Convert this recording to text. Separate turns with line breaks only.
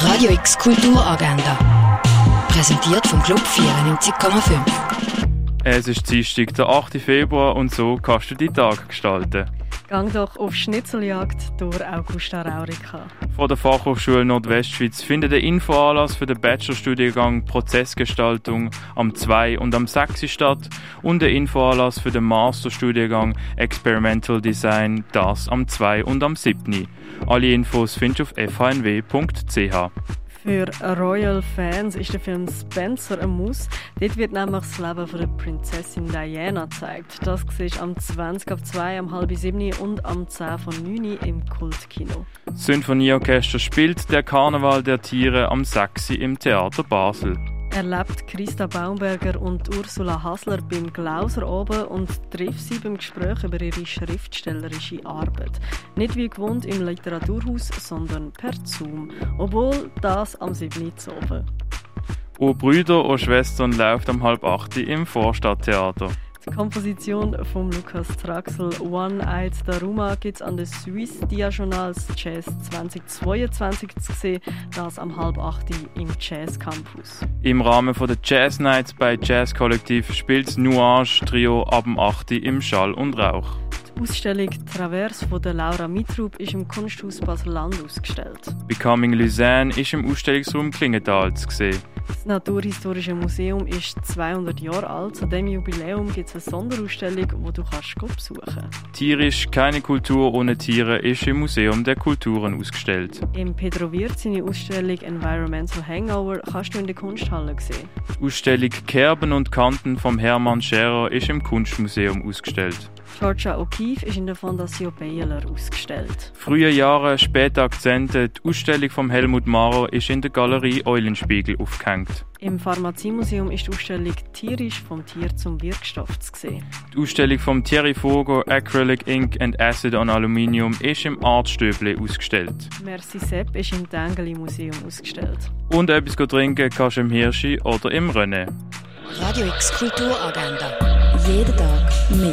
Radio X Kulturagenda. Präsentiert vom Club 94,5.
Es ist Dienstag, der 8. Februar und so kannst du die Tag gestalten.
Gang doch auf Schnitzeljagd durch Augusta Raurica.
Von der Fachhochschule Nordwestschweiz findet der Infoanlass für den Bachelorstudiengang Prozessgestaltung am 2 und am 6 statt und der Infoanlass für den Masterstudiengang Experimental Design das am 2 und am 7. Alle Infos findest du auf fhnw.ch.
Für Royal-Fans ist der Film Spencer ein Muss. Dort wird nämlich das Leben von der Prinzessin Diana gezeigt. Das siehst am 20 ab 2, am halb 7 und am 10 von 9 im Kultkino.
Das Sinfonieorchester spielt der Karneval der Tiere am 6 im Theater Basel
erlebt Christa Baumberger und Ursula Hasler beim Glauser oben und trifft sie beim Gespräch über ihre schriftstellerische Arbeit. Nicht wie gewohnt im Literaturhaus, sondern per Zoom. Obwohl das am 7. oben.
O Brüder, o Schwestern läuft am halb 8 im Vorstadttheater.
Komposition von Lukas Traxel One-Eyed Daruma gibt es an der Swiss Diagonals Jazz 2022 zu sehen, das am halb acht im Jazz Campus.
Im Rahmen der Jazz Nights bei Jazz Kollektiv spielt Nuage Trio ab dem 8 im Schall und Rauch.
Die Ausstellung Travers von der Laura Mitrub ist im Kunsthaus Basel-Land ausgestellt.
Becoming Luzerne ist im Ausstellungsraum Klingenthal zu sehen.
Das Naturhistorische Museum ist 200 Jahre alt. Zu diesem Jubiläum gibt es eine Sonderausstellung, die du kannst besuchen kannst.
Tierisch keine Kultur ohne Tiere ist im Museum der Kulturen ausgestellt.
Im Pedro Wirt seine Ausstellung Environmental Hangover kannst du in der Kunsthalle sehen.
Die Ausstellung Kerben und Kanten vom Hermann Scherer ist im Kunstmuseum ausgestellt.
Georgia O'Keeffe ist in der Fondation Baylor ausgestellt.
Frühe Jahre, späte Akzente. Die Ausstellung von Helmut Maurer ist in der Galerie Eulenspiegel aufgehängt.
Im Pharmaziemuseum ist die Ausstellung Tierisch vom Tier zum Wirkstoff zu sehen.
Die Ausstellung von Thierry Vogel Acrylic Ink and Acid on Aluminium ist im Artstöble ausgestellt.
Merci Sepp ist im Tengeli Museum ausgestellt.
Und etwas trinken kannst du im Hirschi oder im René.
Radio X Kulturagenda. Jeden Tag Me